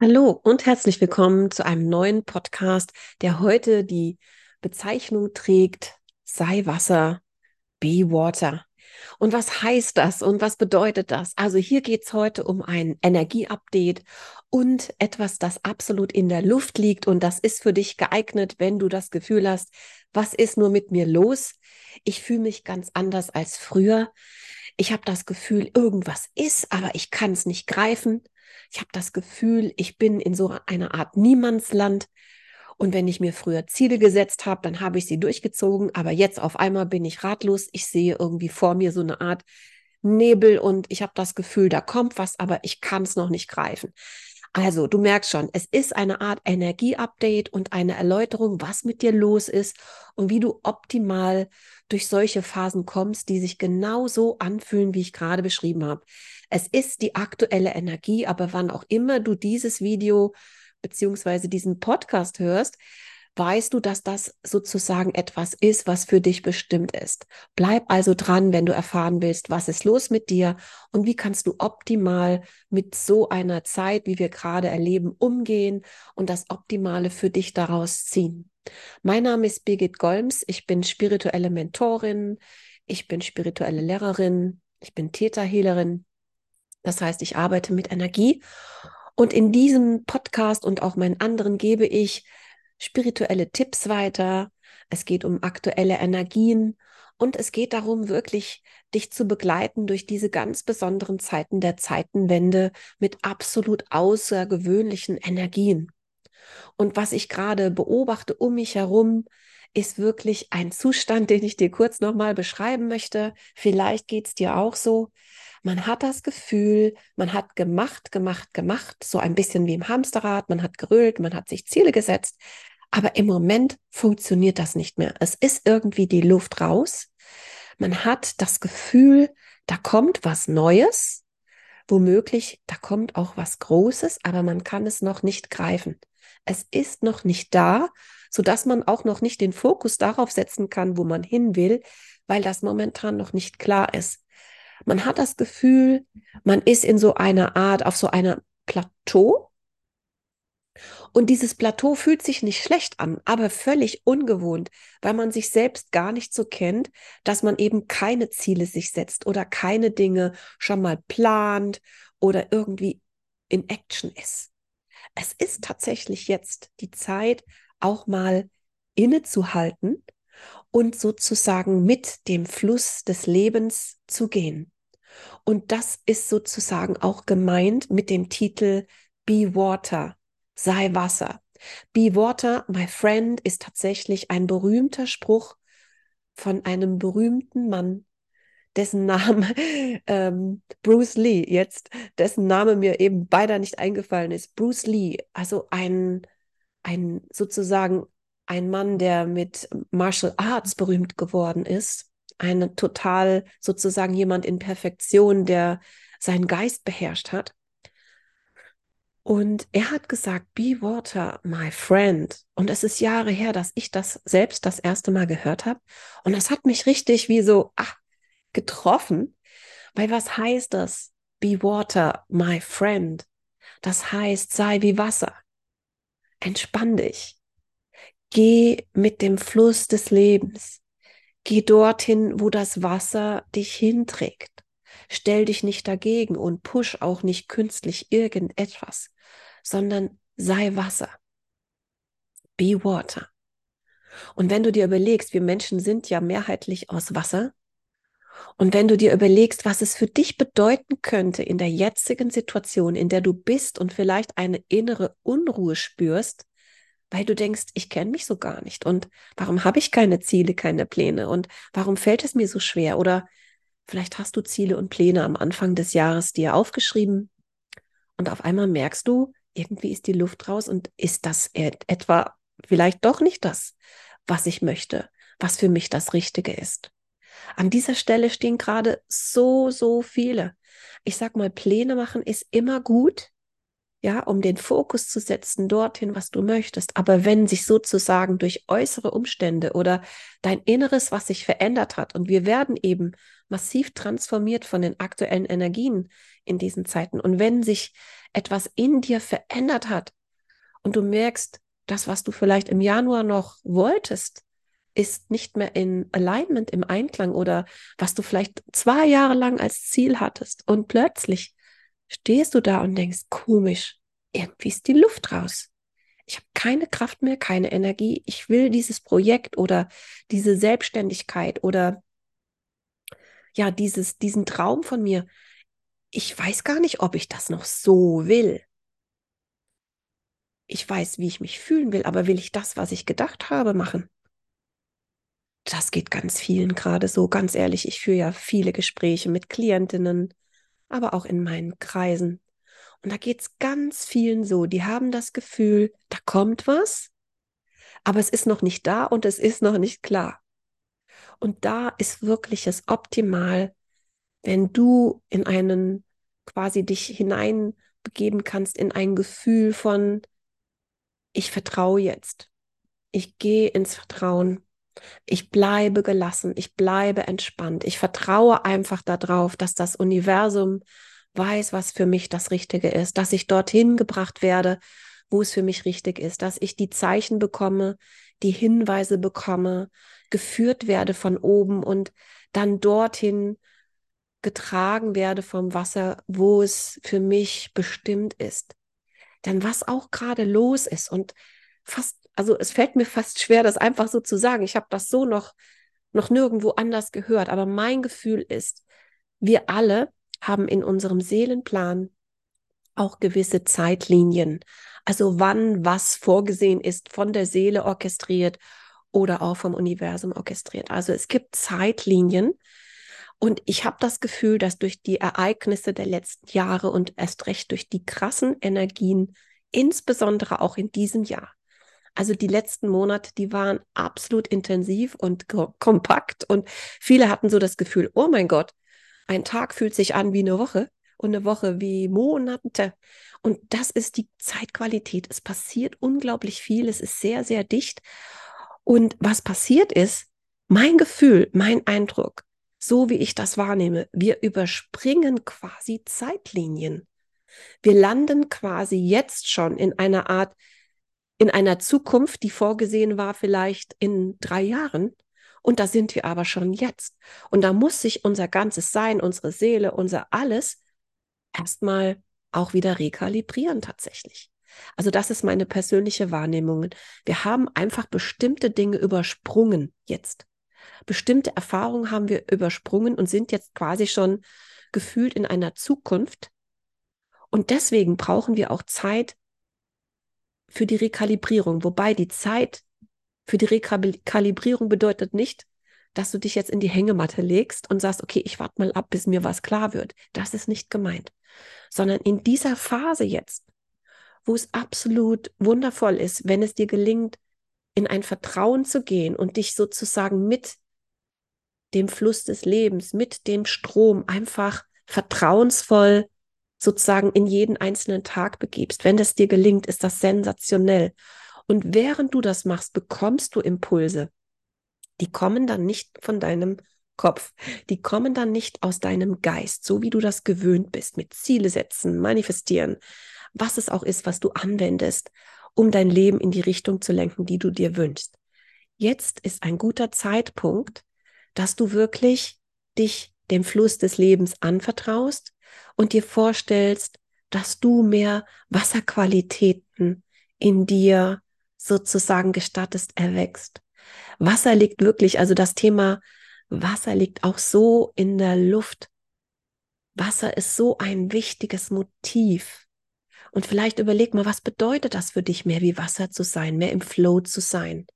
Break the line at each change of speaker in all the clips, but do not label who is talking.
Hallo und herzlich willkommen zu einem neuen Podcast, der heute die Bezeichnung trägt, sei Wasser, be Water. Und was heißt das und was bedeutet das? Also hier geht es heute um ein Energieupdate und etwas, das absolut in der Luft liegt und das ist für dich geeignet, wenn du das Gefühl hast, was ist nur mit mir los? Ich fühle mich ganz anders als früher. Ich habe das Gefühl, irgendwas ist, aber ich kann es nicht greifen. Ich habe das Gefühl, ich bin in so einer Art Niemandsland. Und wenn ich mir früher Ziele gesetzt habe, dann habe ich sie durchgezogen. Aber jetzt auf einmal bin ich ratlos. Ich sehe irgendwie vor mir so eine Art Nebel und ich habe das Gefühl, da kommt was, aber ich kann es noch nicht greifen. Also, du merkst schon, es ist eine Art Energieupdate und eine Erläuterung, was mit dir los ist und wie du optimal durch solche Phasen kommst, die sich genauso anfühlen, wie ich gerade beschrieben habe. Es ist die aktuelle Energie, aber wann auch immer du dieses Video beziehungsweise diesen Podcast hörst, weißt du, dass das sozusagen etwas ist, was für dich bestimmt ist. Bleib also dran, wenn du erfahren willst, was ist los mit dir und wie kannst du optimal mit so einer Zeit, wie wir gerade erleben, umgehen und das Optimale für dich daraus ziehen. Mein Name ist Birgit Golms, ich bin spirituelle Mentorin, ich bin spirituelle Lehrerin, ich bin Täterhehlerin das heißt, ich arbeite mit Energie. Und in diesem Podcast und auch meinen anderen gebe ich spirituelle Tipps weiter. Es geht um aktuelle Energien und es geht darum, wirklich dich zu begleiten durch diese ganz besonderen Zeiten der Zeitenwende mit absolut außergewöhnlichen Energien. Und was ich gerade beobachte um mich herum, ist wirklich ein Zustand, den ich dir kurz nochmal beschreiben möchte. Vielleicht geht es dir auch so. Man hat das Gefühl, man hat gemacht, gemacht, gemacht, so ein bisschen wie im Hamsterrad, man hat gerüllt, man hat sich Ziele gesetzt, aber im Moment funktioniert das nicht mehr. Es ist irgendwie die Luft raus. Man hat das Gefühl, da kommt was Neues, womöglich, da kommt auch was Großes, aber man kann es noch nicht greifen. Es ist noch nicht da, sodass man auch noch nicht den Fokus darauf setzen kann, wo man hin will, weil das momentan noch nicht klar ist. Man hat das Gefühl, man ist in so einer Art, auf so einer Plateau. Und dieses Plateau fühlt sich nicht schlecht an, aber völlig ungewohnt, weil man sich selbst gar nicht so kennt, dass man eben keine Ziele sich setzt oder keine Dinge schon mal plant oder irgendwie in Action ist. Es ist tatsächlich jetzt die Zeit, auch mal innezuhalten und sozusagen mit dem Fluss des Lebens zu gehen. Und das ist sozusagen auch gemeint mit dem Titel Be Water, sei Wasser. Be Water, my friend, ist tatsächlich ein berühmter Spruch von einem berühmten Mann, dessen Name ähm, Bruce Lee jetzt, dessen Name mir eben beider nicht eingefallen ist. Bruce Lee, also ein, ein sozusagen ein Mann, der mit Martial Arts berühmt geworden ist, ein total sozusagen jemand in Perfektion, der seinen Geist beherrscht hat. Und er hat gesagt, be water, my friend. Und es ist Jahre her, dass ich das selbst das erste Mal gehört habe. Und das hat mich richtig wie so ach, getroffen. Weil was heißt das? Be water, my friend. Das heißt, sei wie Wasser. Entspann dich. Geh mit dem Fluss des Lebens. Geh dorthin, wo das Wasser dich hinträgt. Stell dich nicht dagegen und push auch nicht künstlich irgendetwas, sondern sei Wasser. Be water. Und wenn du dir überlegst, wir Menschen sind ja mehrheitlich aus Wasser, und wenn du dir überlegst, was es für dich bedeuten könnte in der jetzigen Situation, in der du bist und vielleicht eine innere Unruhe spürst, weil du denkst, ich kenne mich so gar nicht und warum habe ich keine Ziele, keine Pläne und warum fällt es mir so schwer? Oder vielleicht hast du Ziele und Pläne am Anfang des Jahres dir aufgeschrieben und auf einmal merkst du, irgendwie ist die Luft raus und ist das etwa vielleicht doch nicht das, was ich möchte, was für mich das Richtige ist. An dieser Stelle stehen gerade so, so viele. Ich sag mal, Pläne machen ist immer gut, ja, um den Fokus zu setzen dorthin, was du möchtest. Aber wenn sich sozusagen durch äußere Umstände oder dein Inneres, was sich verändert hat, und wir werden eben massiv transformiert von den aktuellen Energien in diesen Zeiten. Und wenn sich etwas in dir verändert hat und du merkst, das, was du vielleicht im Januar noch wolltest, ist nicht mehr in Alignment, im Einklang oder was du vielleicht zwei Jahre lang als Ziel hattest und plötzlich stehst du da und denkst, komisch, irgendwie ist die Luft raus. Ich habe keine Kraft mehr, keine Energie. Ich will dieses Projekt oder diese Selbstständigkeit oder ja, dieses, diesen Traum von mir. Ich weiß gar nicht, ob ich das noch so will. Ich weiß, wie ich mich fühlen will, aber will ich das, was ich gedacht habe, machen? Das geht ganz vielen gerade so, ganz ehrlich. Ich führe ja viele Gespräche mit Klientinnen, aber auch in meinen Kreisen. Und da geht es ganz vielen so, die haben das Gefühl, da kommt was, aber es ist noch nicht da und es ist noch nicht klar. Und da ist wirklich es optimal, wenn du in einen quasi dich hineinbegeben kannst in ein Gefühl von, ich vertraue jetzt. Ich gehe ins Vertrauen. Ich bleibe gelassen. Ich bleibe entspannt. Ich vertraue einfach darauf, dass das Universum weiß, was für mich das Richtige ist, dass ich dorthin gebracht werde, wo es für mich richtig ist, dass ich die Zeichen bekomme, die Hinweise bekomme, geführt werde von oben und dann dorthin getragen werde vom Wasser, wo es für mich bestimmt ist. Denn was auch gerade los ist und fast, also es fällt mir fast schwer, das einfach so zu sagen. Ich habe das so noch, noch nirgendwo anders gehört, aber mein Gefühl ist, wir alle haben in unserem Seelenplan auch gewisse Zeitlinien. Also wann was vorgesehen ist, von der Seele orchestriert oder auch vom Universum orchestriert. Also es gibt Zeitlinien. Und ich habe das Gefühl, dass durch die Ereignisse der letzten Jahre und erst recht durch die krassen Energien, insbesondere auch in diesem Jahr, also die letzten Monate, die waren absolut intensiv und kompakt und viele hatten so das Gefühl, oh mein Gott, ein Tag fühlt sich an wie eine Woche und eine Woche wie Monate. Und das ist die Zeitqualität. Es passiert unglaublich viel. Es ist sehr, sehr dicht. Und was passiert ist, mein Gefühl, mein Eindruck, so wie ich das wahrnehme, wir überspringen quasi Zeitlinien. Wir landen quasi jetzt schon in einer Art, in einer Zukunft, die vorgesehen war vielleicht in drei Jahren. Und da sind wir aber schon jetzt. Und da muss sich unser ganzes Sein, unsere Seele, unser alles erstmal auch wieder rekalibrieren tatsächlich. Also das ist meine persönliche Wahrnehmung. Wir haben einfach bestimmte Dinge übersprungen jetzt. Bestimmte Erfahrungen haben wir übersprungen und sind jetzt quasi schon gefühlt in einer Zukunft. Und deswegen brauchen wir auch Zeit für die Rekalibrierung, wobei die Zeit für die Rekalibrierung bedeutet nicht, dass du dich jetzt in die Hängematte legst und sagst, okay, ich warte mal ab, bis mir was klar wird. Das ist nicht gemeint, sondern in dieser Phase jetzt, wo es absolut wundervoll ist, wenn es dir gelingt, in ein Vertrauen zu gehen und dich sozusagen mit dem Fluss des Lebens, mit dem Strom einfach vertrauensvoll sozusagen in jeden einzelnen Tag begibst. Wenn das dir gelingt, ist das sensationell. Und während du das machst, bekommst du Impulse. Die kommen dann nicht von deinem Kopf. Die kommen dann nicht aus deinem Geist, so wie du das gewöhnt bist, mit Ziele setzen, manifestieren, was es auch ist, was du anwendest, um dein Leben in die Richtung zu lenken, die du dir wünschst. Jetzt ist ein guter Zeitpunkt, dass du wirklich dich dem Fluss des Lebens anvertraust und dir vorstellst, dass du mehr Wasserqualitäten in dir sozusagen gestattest, erwächst. Wasser liegt wirklich, also das Thema Wasser liegt auch so in der Luft. Wasser ist so ein wichtiges Motiv. Und vielleicht überleg mal, was bedeutet das für dich, mehr wie Wasser zu sein, mehr im Flow zu sein?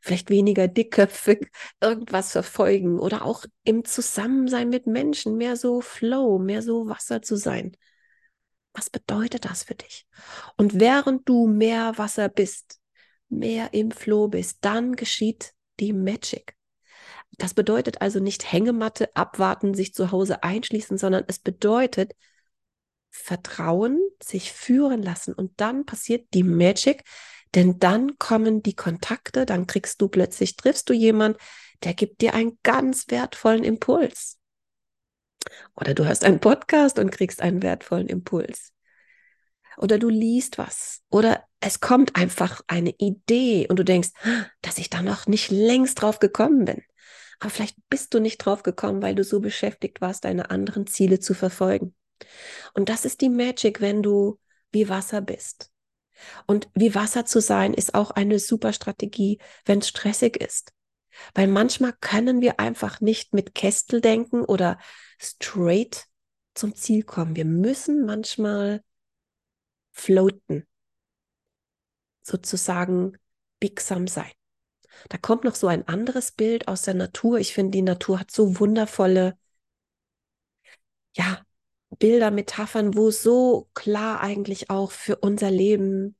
Vielleicht weniger dickköpfig irgendwas verfolgen oder auch im Zusammensein mit Menschen mehr so Flow, mehr so Wasser zu sein. Was bedeutet das für dich? Und während du mehr Wasser bist, mehr im Flow bist, dann geschieht die Magic. Das bedeutet also nicht Hängematte, abwarten, sich zu Hause einschließen, sondern es bedeutet Vertrauen, sich führen lassen und dann passiert die Magic, denn dann kommen die Kontakte, dann kriegst du plötzlich, triffst du jemand, der gibt dir einen ganz wertvollen Impuls. Oder du hörst einen Podcast und kriegst einen wertvollen Impuls. Oder du liest was. Oder es kommt einfach eine Idee und du denkst, dass ich da noch nicht längst drauf gekommen bin. Aber vielleicht bist du nicht drauf gekommen, weil du so beschäftigt warst, deine anderen Ziele zu verfolgen. Und das ist die Magic, wenn du wie Wasser bist. Und wie Wasser zu sein, ist auch eine super Strategie, wenn es stressig ist. Weil manchmal können wir einfach nicht mit Kästel denken oder straight zum Ziel kommen. Wir müssen manchmal floaten, sozusagen biegsam sein. Da kommt noch so ein anderes Bild aus der Natur. Ich finde, die Natur hat so wundervolle, ja, Bilder, Metaphern, wo so klar eigentlich auch für unser Leben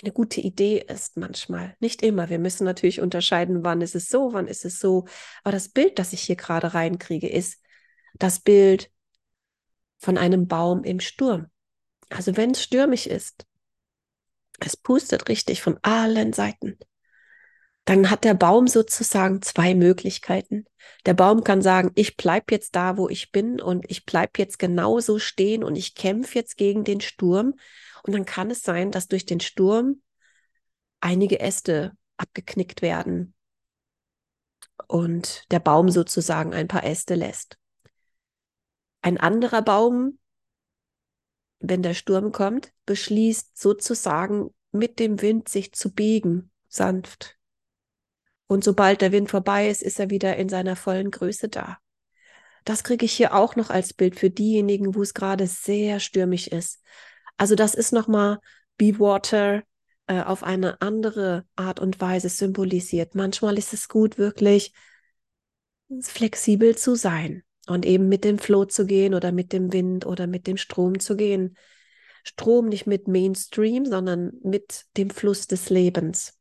eine gute Idee ist manchmal. Nicht immer. Wir müssen natürlich unterscheiden, wann ist es so, wann ist es so. Aber das Bild, das ich hier gerade reinkriege, ist das Bild von einem Baum im Sturm. Also wenn es stürmisch ist, es pustet richtig von allen Seiten, dann hat der Baum sozusagen zwei Möglichkeiten. Der Baum kann sagen, ich bleib jetzt da, wo ich bin und ich bleib jetzt genauso stehen und ich kämpfe jetzt gegen den Sturm. Und dann kann es sein, dass durch den Sturm einige Äste abgeknickt werden und der Baum sozusagen ein paar Äste lässt. Ein anderer Baum, wenn der Sturm kommt, beschließt sozusagen mit dem Wind sich zu biegen, sanft. Und sobald der Wind vorbei ist, ist er wieder in seiner vollen Größe da. Das kriege ich hier auch noch als Bild für diejenigen, wo es gerade sehr stürmisch ist. Also das ist nochmal Be Water äh, auf eine andere Art und Weise symbolisiert. Manchmal ist es gut, wirklich flexibel zu sein und eben mit dem Flow zu gehen oder mit dem Wind oder mit dem Strom zu gehen. Strom nicht mit Mainstream, sondern mit dem Fluss des Lebens.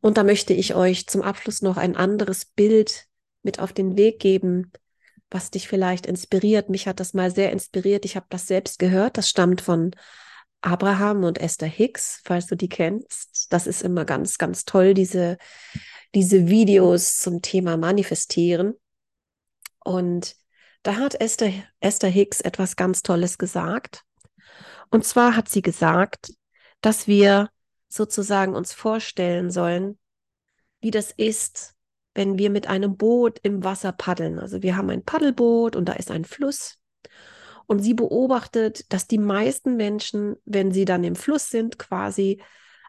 Und da möchte ich euch zum Abschluss noch ein anderes Bild mit auf den Weg geben, was dich vielleicht inspiriert. Mich hat das mal sehr inspiriert. Ich habe das selbst gehört. Das stammt von Abraham und Esther Hicks, falls du die kennst. Das ist immer ganz, ganz toll, diese, diese Videos zum Thema Manifestieren. Und da hat Esther, Esther Hicks etwas ganz Tolles gesagt. Und zwar hat sie gesagt, dass wir sozusagen uns vorstellen sollen, wie das ist, wenn wir mit einem Boot im Wasser paddeln. Also wir haben ein Paddelboot und da ist ein Fluss. Und sie beobachtet, dass die meisten Menschen, wenn sie dann im Fluss sind, quasi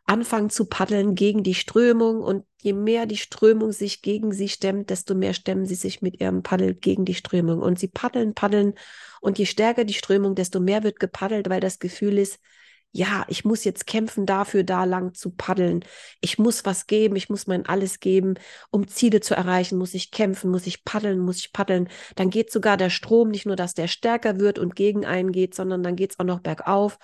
anfangen zu paddeln gegen die Strömung. Und je mehr die Strömung sich gegen sie stemmt, desto mehr stemmen sie sich mit ihrem Paddel gegen die Strömung. Und sie paddeln, paddeln. Und je stärker die Strömung, desto mehr wird gepaddelt, weil das Gefühl ist, ja, ich muss jetzt kämpfen dafür, da lang zu paddeln. Ich muss was geben, ich muss mein alles geben, um Ziele zu erreichen, muss ich kämpfen, muss ich paddeln, muss ich paddeln. Dann geht sogar der Strom, nicht nur, dass der stärker wird und gegen einen geht, sondern dann geht es auch noch bergauf.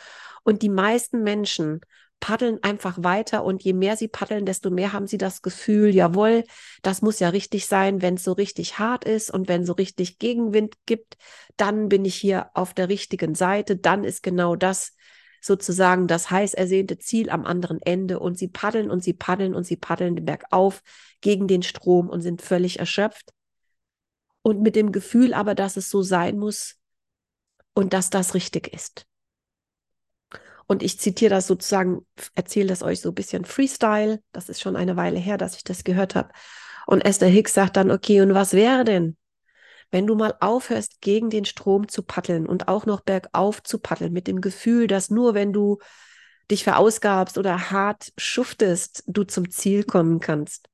Und die meisten Menschen paddeln einfach weiter und je mehr sie paddeln, desto mehr haben sie das Gefühl, jawohl, das muss ja richtig sein, wenn es so richtig hart ist und wenn so richtig Gegenwind gibt, dann bin ich hier auf der richtigen Seite, dann ist genau das, sozusagen das heiß ersehnte Ziel am anderen Ende und sie paddeln und sie paddeln und sie paddeln den Berg auf gegen den Strom und sind völlig erschöpft. Und mit dem Gefühl aber, dass es so sein muss und dass das richtig ist. Und ich zitiere das sozusagen, erzähle das euch so ein bisschen Freestyle. Das ist schon eine Weile her, dass ich das gehört habe. Und Esther Hicks sagt dann, okay, und was wäre denn, wenn du mal aufhörst, gegen den Strom zu paddeln und auch noch bergauf zu paddeln, mit dem Gefühl, dass nur wenn du dich verausgabst oder hart schuftest, du zum Ziel kommen kannst.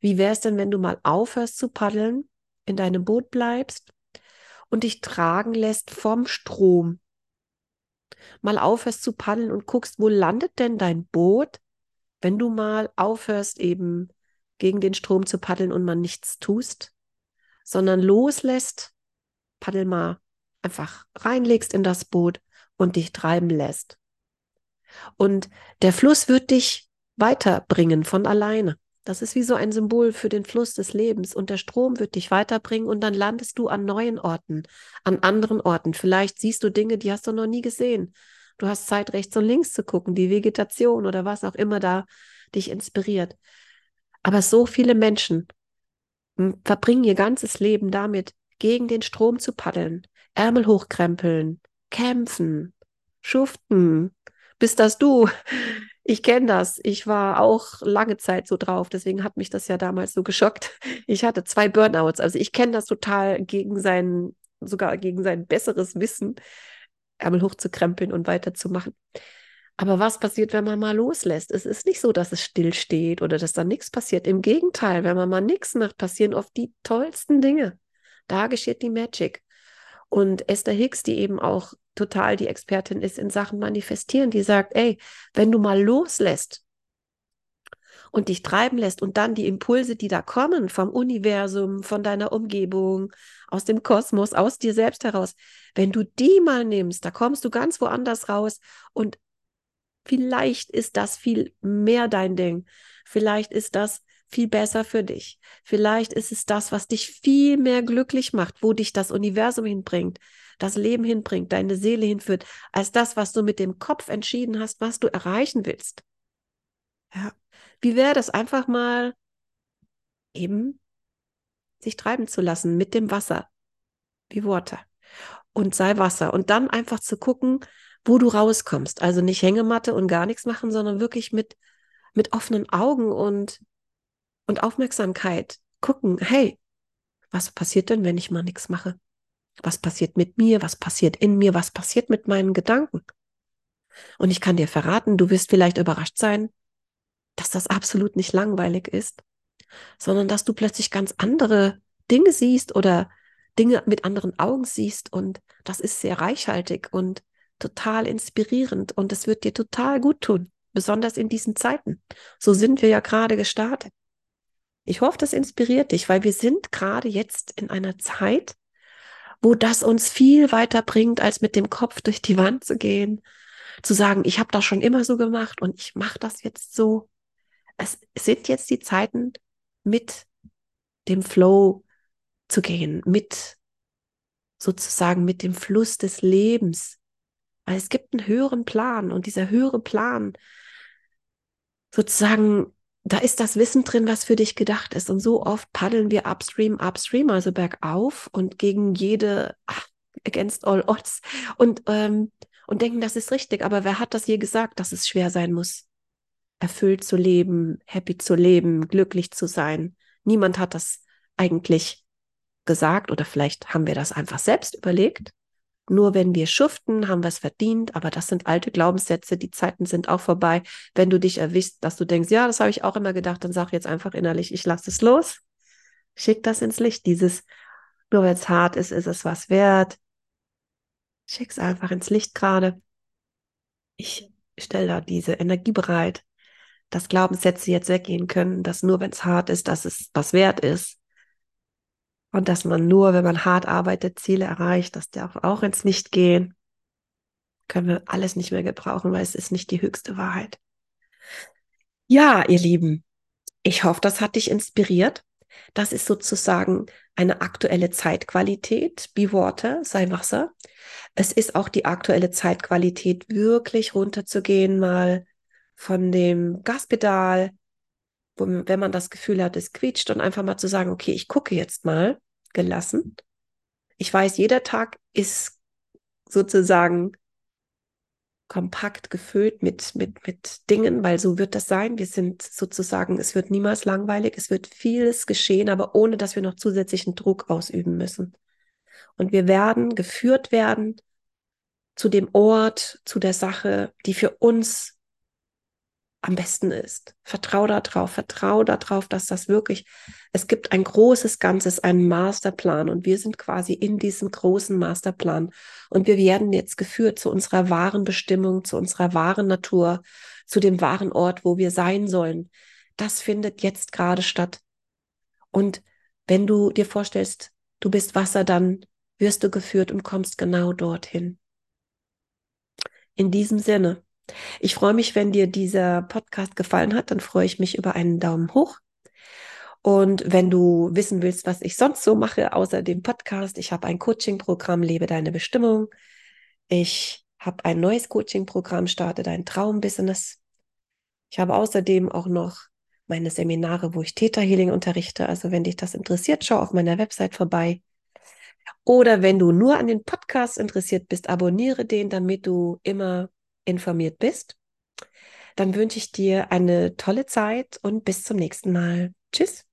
Wie wäre es denn, wenn du mal aufhörst zu paddeln, in deinem Boot bleibst und dich tragen lässt vom Strom? Mal aufhörst zu paddeln und guckst, wo landet denn dein Boot, wenn du mal aufhörst, eben gegen den Strom zu paddeln und man nichts tust? Sondern loslässt, paddel mal einfach reinlegst in das Boot und dich treiben lässt. Und der Fluss wird dich weiterbringen von alleine. Das ist wie so ein Symbol für den Fluss des Lebens. Und der Strom wird dich weiterbringen und dann landest du an neuen Orten, an anderen Orten. Vielleicht siehst du Dinge, die hast du noch nie gesehen. Du hast Zeit, rechts und links zu gucken, die Vegetation oder was auch immer da dich inspiriert. Aber so viele Menschen verbringen ihr ganzes Leben damit, gegen den Strom zu paddeln, Ärmel hochkrempeln, kämpfen, schuften. Bist das du? Ich kenne das. Ich war auch lange Zeit so drauf. Deswegen hat mich das ja damals so geschockt. Ich hatte zwei Burnouts. Also ich kenne das total gegen sein, sogar gegen sein besseres Wissen, Ärmel hochzukrempeln und weiterzumachen. Aber was passiert, wenn man mal loslässt? Es ist nicht so, dass es stillsteht oder dass da nichts passiert. Im Gegenteil, wenn man mal nichts macht, passieren oft die tollsten Dinge. Da geschieht die Magic. Und Esther Hicks, die eben auch total die Expertin ist in Sachen Manifestieren, die sagt, ey, wenn du mal loslässt und dich treiben lässt und dann die Impulse, die da kommen vom Universum, von deiner Umgebung, aus dem Kosmos, aus dir selbst heraus, wenn du die mal nimmst, da kommst du ganz woanders raus und vielleicht ist das viel mehr dein Ding. Vielleicht ist das viel besser für dich. Vielleicht ist es das, was dich viel mehr glücklich macht, wo dich das Universum hinbringt, das Leben hinbringt, deine Seele hinführt, als das, was du mit dem Kopf entschieden hast, was du erreichen willst. Ja. Wie wäre das einfach mal eben sich treiben zu lassen mit dem Wasser, wie Water und sei Wasser und dann einfach zu gucken, wo du rauskommst. Also nicht Hängematte und gar nichts machen, sondern wirklich mit, mit offenen Augen und und Aufmerksamkeit gucken, hey, was passiert denn, wenn ich mal nichts mache? Was passiert mit mir? Was passiert in mir? Was passiert mit meinen Gedanken? Und ich kann dir verraten, du wirst vielleicht überrascht sein, dass das absolut nicht langweilig ist, sondern dass du plötzlich ganz andere Dinge siehst oder Dinge mit anderen Augen siehst und das ist sehr reichhaltig und total inspirierend und es wird dir total gut tun, besonders in diesen Zeiten. So sind wir ja gerade gestartet. Ich hoffe, das inspiriert dich, weil wir sind gerade jetzt in einer Zeit, wo das uns viel weiter bringt, als mit dem Kopf durch die Wand zu gehen, zu sagen, ich habe das schon immer so gemacht und ich mache das jetzt so. Es sind jetzt die Zeiten, mit dem Flow zu gehen, mit sozusagen mit dem Fluss des Lebens. Weil es gibt einen höheren Plan und dieser höhere Plan sozusagen da ist das Wissen drin, was für dich gedacht ist. Und so oft paddeln wir upstream, upstream, also bergauf und gegen jede, ach, against all odds und, ähm, und denken, das ist richtig. Aber wer hat das je gesagt, dass es schwer sein muss? Erfüllt zu leben, happy zu leben, glücklich zu sein. Niemand hat das eigentlich gesagt oder vielleicht haben wir das einfach selbst überlegt. Nur wenn wir schuften, haben wir es verdient, aber das sind alte Glaubenssätze, die Zeiten sind auch vorbei. Wenn du dich erwischst, dass du denkst, ja, das habe ich auch immer gedacht, dann sag jetzt einfach innerlich, ich lasse es los. Schick das ins Licht. Dieses, nur weil es hart ist, ist es was wert. Schick es einfach ins Licht gerade. Ich stelle da diese Energie bereit, dass Glaubenssätze jetzt weggehen können, dass nur wenn es hart ist, dass es was wert ist. Und dass man nur, wenn man hart arbeitet, Ziele erreicht, dass die auch ins Licht gehen. Können wir alles nicht mehr gebrauchen, weil es ist nicht die höchste Wahrheit. Ja, ihr Lieben, ich hoffe, das hat dich inspiriert. Das ist sozusagen eine aktuelle Zeitqualität. Be Water, sei Wasser. Es ist auch die aktuelle Zeitqualität, wirklich runterzugehen, mal von dem Gaspedal, wo, wenn man das Gefühl hat, es quietscht und einfach mal zu sagen, okay, ich gucke jetzt mal gelassen. Ich weiß, jeder Tag ist sozusagen kompakt gefüllt mit, mit, mit Dingen, weil so wird das sein. Wir sind sozusagen, es wird niemals langweilig, es wird vieles geschehen, aber ohne dass wir noch zusätzlichen Druck ausüben müssen. Und wir werden geführt werden zu dem Ort, zu der Sache, die für uns am besten ist. Vertrau darauf, vertrau darauf, dass das wirklich, es gibt ein großes Ganzes, einen Masterplan und wir sind quasi in diesem großen Masterplan und wir werden jetzt geführt zu unserer wahren Bestimmung, zu unserer wahren Natur, zu dem wahren Ort, wo wir sein sollen. Das findet jetzt gerade statt. Und wenn du dir vorstellst, du bist Wasser, dann wirst du geführt und kommst genau dorthin. In diesem Sinne, ich freue mich, wenn dir dieser Podcast gefallen hat, dann freue ich mich über einen Daumen hoch. Und wenn du wissen willst, was ich sonst so mache, außer dem Podcast, ich habe ein Coaching-Programm, Lebe deine Bestimmung. Ich habe ein neues Coaching-Programm, Starte dein Traumbusiness. Ich habe außerdem auch noch meine Seminare, wo ich Theta Healing unterrichte. Also wenn dich das interessiert, schau auf meiner Website vorbei. Oder wenn du nur an den Podcast interessiert bist, abonniere den, damit du immer informiert bist. Dann wünsche ich dir eine tolle Zeit und bis zum nächsten Mal. Tschüss.